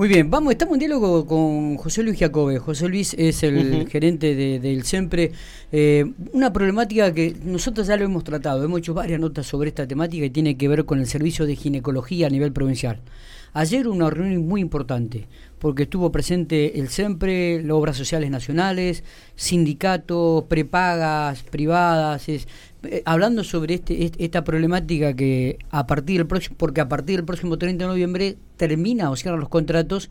Muy bien, vamos, estamos en diálogo con José Luis Jacobe. José Luis es el gerente del SEMPRE. Eh, una problemática que nosotros ya lo hemos tratado, hemos hecho varias notas sobre esta temática y tiene que ver con el servicio de ginecología a nivel provincial. Ayer una reunión muy importante, porque estuvo presente el SEMPRE, las obras sociales nacionales, sindicatos, prepagas privadas, es, eh, hablando sobre este, esta problemática que a partir del próximo, porque a partir del próximo 30 de noviembre termina o cierran los contratos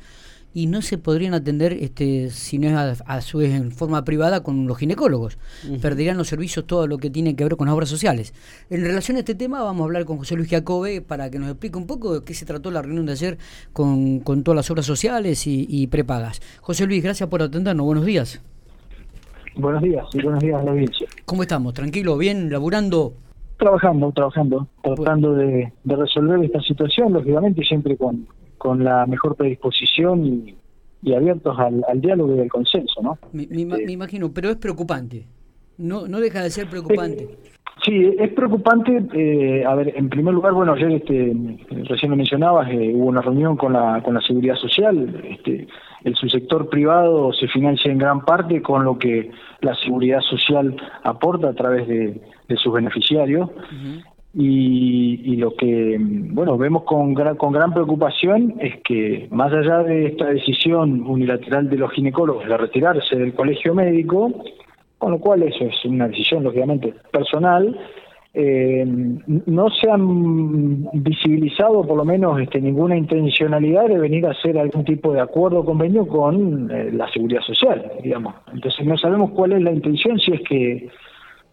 y no se podrían atender este si no es a, su vez en forma privada con los ginecólogos. Perderían los servicios todo lo que tiene que ver con las obras sociales. En relación a este tema vamos a hablar con José Luis Jacobe para que nos explique un poco de qué se trató la reunión de ayer con, con todas las obras sociales y, y prepagas. José Luis, gracias por atendernos. Buenos días. Buenos días y buenos días a la audiencia. ¿Cómo estamos? ¿Tranquilo? ¿Bien? ¿Laburando? Trabajando, trabajando, tratando de, resolver esta situación, lógicamente siempre con, con la mejor predisposición y, abiertos al, diálogo y al consenso, ¿no? Me, este, imagino, pero es preocupante. No, no deja de ser preocupante. sí, es preocupante. Eh, a ver, en primer lugar, bueno, ayer este, recién lo mencionabas, eh, hubo una reunión con la, con la seguridad social. Este, el subsector privado se financia en gran parte con lo que la seguridad social aporta a través de, sus beneficiarios. Y, lo que bueno vemos con gran, con gran preocupación es que más allá de esta decisión unilateral de los ginecólogos de retirarse del colegio médico, con lo cual eso es una decisión lógicamente personal, eh, no se han visibilizado por lo menos este, ninguna intencionalidad de venir a hacer algún tipo de acuerdo o convenio con eh, la seguridad social, digamos. Entonces no sabemos cuál es la intención, si es que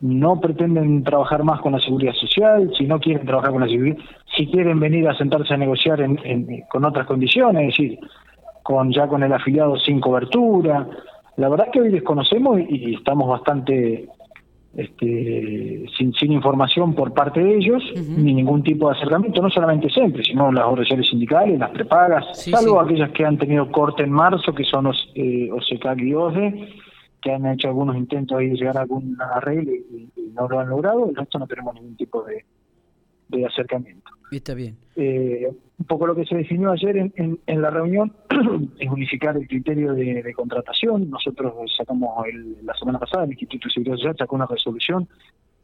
no pretenden trabajar más con la seguridad social, si no quieren trabajar con la seguridad, si quieren venir a sentarse a negociar en, con otras condiciones, es decir, con ya con el afiliado sin cobertura. La verdad que hoy desconocemos y estamos bastante este, sin, sin información por parte de ellos, ni ningún tipo de acercamiento, no solamente siempre, sino las organizaciones sindicales, las prepagas, salvo aquellas que han tenido corte en marzo, que son los eh, OSECAC y OSDE, que han hecho algunos intentos de llegar a algún arreglo y, no lo han logrado, el resto no tenemos ningún tipo de, de acercamiento. Está bien. Eh, un poco lo que se definió ayer en, en, la reunión es unificar el criterio de, contratación. Nosotros sacamos la semana pasada, el Instituto de Seguridad Social sacó una resolución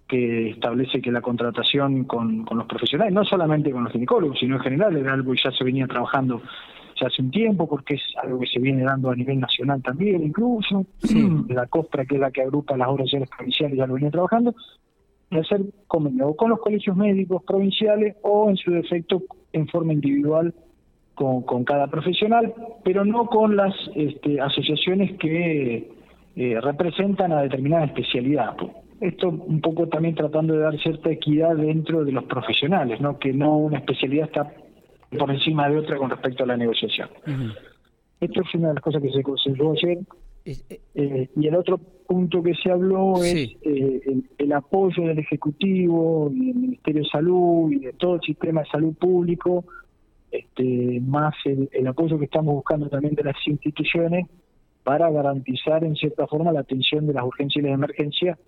que establece que la contratación con, con los profesionales, no solamente con los ginecólogos, sino en general, era algo que ya se venía trabajando ya hace un tiempo, porque es algo que se viene dando a nivel nacional también, incluso. La COSPRA, que es la que agrupa las obras sociales provinciales, ya lo venía trabajando de hacer convenio con los colegios médicos provinciales o en su defecto en forma individual con, con cada profesional, pero no con las este, asociaciones que eh, representan a determinada especialidad. Esto un poco también tratando de dar cierta equidad dentro de los profesionales, no que no una especialidad está por encima de otra con respecto a la negociación. Esto es una de las cosas que se consiguió ayer. Eh, eh, y el otro punto que se habló es eh, el, apoyo del Ejecutivo, del Ministerio de Salud y de todo el sistema de salud público, este, más el, apoyo que estamos buscando también de las instituciones para garantizar en cierta forma la atención de las urgencias y las emergencias,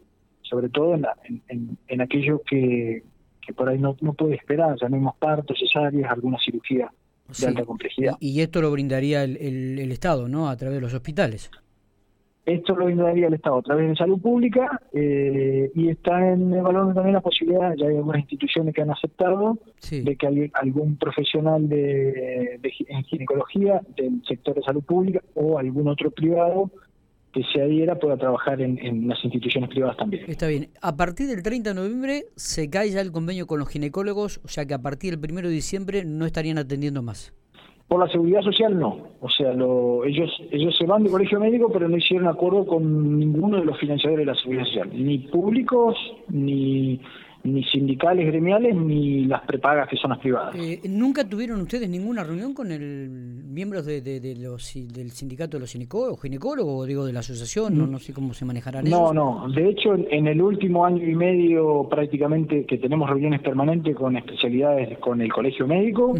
sobre todo en, en, en, aquello que, que por ahí no, no puede esperar, llamemos partos, cesáreas, alguna cirugía de alta complejidad. Y, esto lo brindaría el, el Estado, ¿no? A través de los hospitales. Esto lo brindaría el Estado a través de salud pública eh, y está en evaluando también la posibilidad, ya hay algunas instituciones que han aceptado, de que algún profesional de, en ginecología del sector de salud pública o algún otro privado que se adhiera pueda trabajar en, en, las instituciones privadas también. Está bien. A partir del 30 de noviembre se cae ya el convenio con los ginecólogos, o sea que a partir del 1 de diciembre no estarían atendiendo más. Por la seguridad social no, o sea, lo, ellos ellos se van de colegio médico, pero no hicieron acuerdo con ninguno de los financiadores de la seguridad social, ni públicos, ni ni sindicales gremiales, ni las prepagas que son las privadas. Eh, ¿Nunca tuvieron ustedes ninguna reunión con el miembros de, de, los, del sindicato de los ginecólogos, ginecólogos, digo, de la asociación? No, no sé cómo se manejarán No, no. De hecho, en el último año y medio prácticamente que tenemos reuniones permanentes con especialidades con el colegio médico,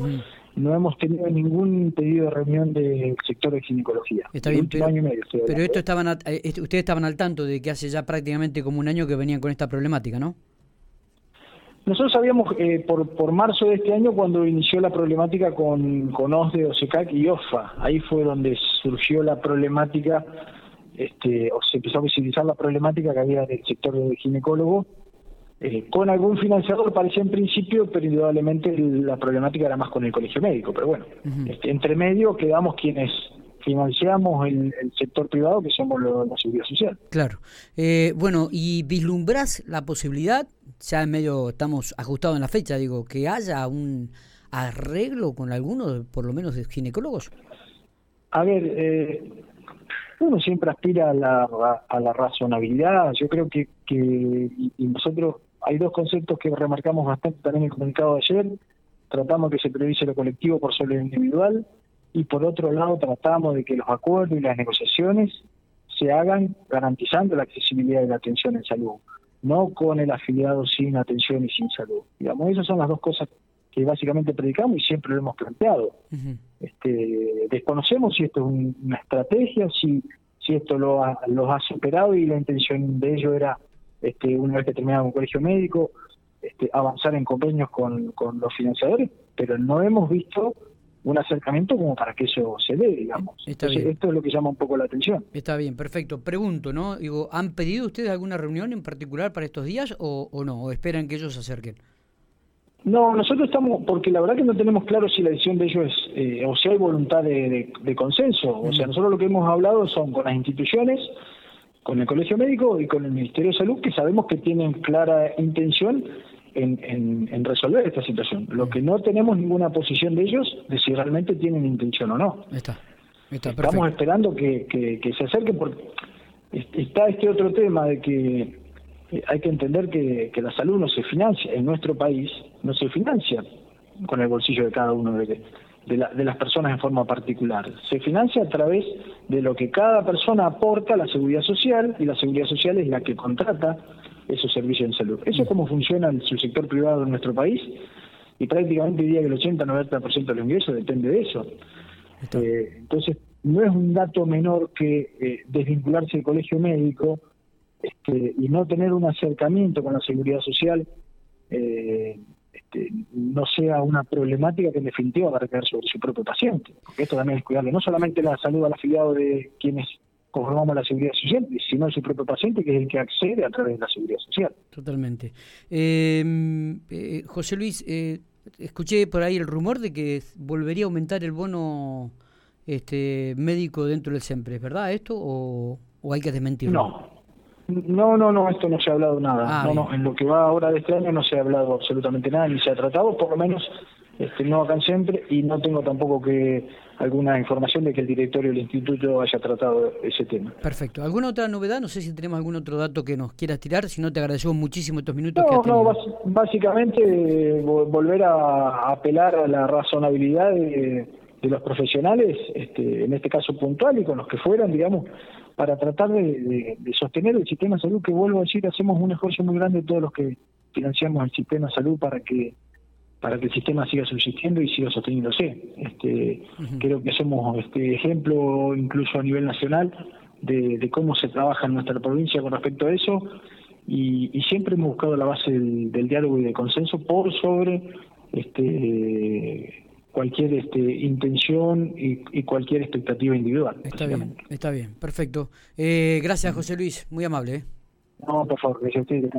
no hemos tenido ningún pedido de reunión del sector de ginecología. Está bien, pero, esto estaban eh, ustedes estaban al tanto de que hace ya prácticamente como un año que venían con esta problemática, ¿no? Nosotros sabíamos eh, por, por marzo de este año cuando inició la problemática con, con OSDE, OSECAC y OFA. Ahí fue donde surgió la problemática, este, o se empezó a visibilizar la problemática que había en el sector de ginecólogo. Eh, con algún financiador parecía en principio, pero indudablemente la problemática era más con el colegio médico. Pero bueno, este, entre medio quedamos quienes financiamos el, sector privado, que somos la seguridad social. Claro. Eh, bueno, ¿y vislumbras la posibilidad, ya en medio estamos ajustados en la fecha, digo, que haya un arreglo con algunos, por lo menos, de ginecólogos? A ver, eh, uno siempre aspira a la, a la razonabilidad. Yo creo que, que y nosotros hay dos conceptos que remarcamos bastante también en el comunicado de ayer. Tratamos que se previse lo colectivo por sobre lo individual y por otro lado tratamos de que los acuerdos y las negociaciones se hagan garantizando la accesibilidad de la atención en salud, no con el afiliado sin atención y sin salud. Digamos, esas son las dos cosas que básicamente predicamos y siempre lo hemos planteado. este, desconocemos si esto es una estrategia, si, si esto lo ha, los ha superado y la intención de ello era, este, una vez que terminaba un colegio médico, este, avanzar en convenios con, con los financiadores, pero no hemos visto un acercamiento como para que eso se dé, digamos. esto es lo que llama un poco la atención. Está bien, perfecto. Pregunto, ¿no? Digo, ¿han pedido ustedes alguna reunión en particular para estos días o, no? ¿O esperan que ellos se acerquen? No, nosotros estamos, porque la verdad que no tenemos claro si la decisión de ellos es, eh, o si hay voluntad de, consenso. O sea, nosotros lo que hemos hablado son con las instituciones, con el Colegio Médico y con el Ministerio de Salud, que sabemos que tienen clara intención en, resolver esta situación. Lo que no tenemos ninguna posición de ellos de si realmente tienen intención o no. Está, Estamos esperando que, que, se acerquen porque está este otro tema de que eh, hay que entender que, que, la salud no se financia, en nuestro país no se financia con el bolsillo de cada uno de, de, de, las personas en forma particular. Se financia a través de lo que cada persona aporta a la seguridad social y la seguridad social es la que contrata esos servicios en salud. Eso es como funciona el sector privado en nuestro país y prácticamente diría que el 80-90% de los ingresos depende de eso. Eh, entonces, no es un dato menor que eh, desvincularse del colegio médico este, y no tener un acercamiento con la seguridad social eh, este, no sea una problemática que en definitiva va a recaer sobre su propio paciente. Porque esto también es cuidarle no solamente la salud al afiliado de quienes conformamos la seguridad social, sino su propio paciente, que es el que accede a través de la seguridad social. Totalmente. Em, eh, José Luis, eh, escuché por ahí el rumor de que volvería a aumentar el bono este médico dentro del SEMPRE, ¿es verdad esto o, hay que desmentirlo? No. No, no, no, esto no se ha hablado nada. Ah, no, no, en lo que va ahora de este año no se ha hablado absolutamente nada, ni se ha tratado, por lo menos este, no acá siempre, y no tengo tampoco que alguna información de que el directorio del instituto haya tratado ese tema. Perfecto. ¿Alguna otra novedad? No sé si tenemos algún otro dato que nos quieras tirar, si no te agradecemos muchísimo estos minutos. No, no, básicamente volver a apelar a la razonabilidad de, los profesionales, este, en este caso puntual y con los que fueran, digamos, para tratar de, sostener el sistema de salud, que vuelvo a decir, hacemos un esfuerzo muy grande todos los que financiamos el sistema de salud para que para que el sistema siga subsistiendo y siga sosteniéndose. Este, Creo que somos este ejemplo incluso a nivel nacional de, cómo se trabaja en nuestra provincia con respecto a eso y, siempre hemos buscado la base del, diálogo y del consenso por sobre este cualquier este, intención y, cualquier expectativa individual. Está bien, está bien, perfecto. Eh, gracias José Luis, muy amable. ¿eh? No, por favor, que a ustedes.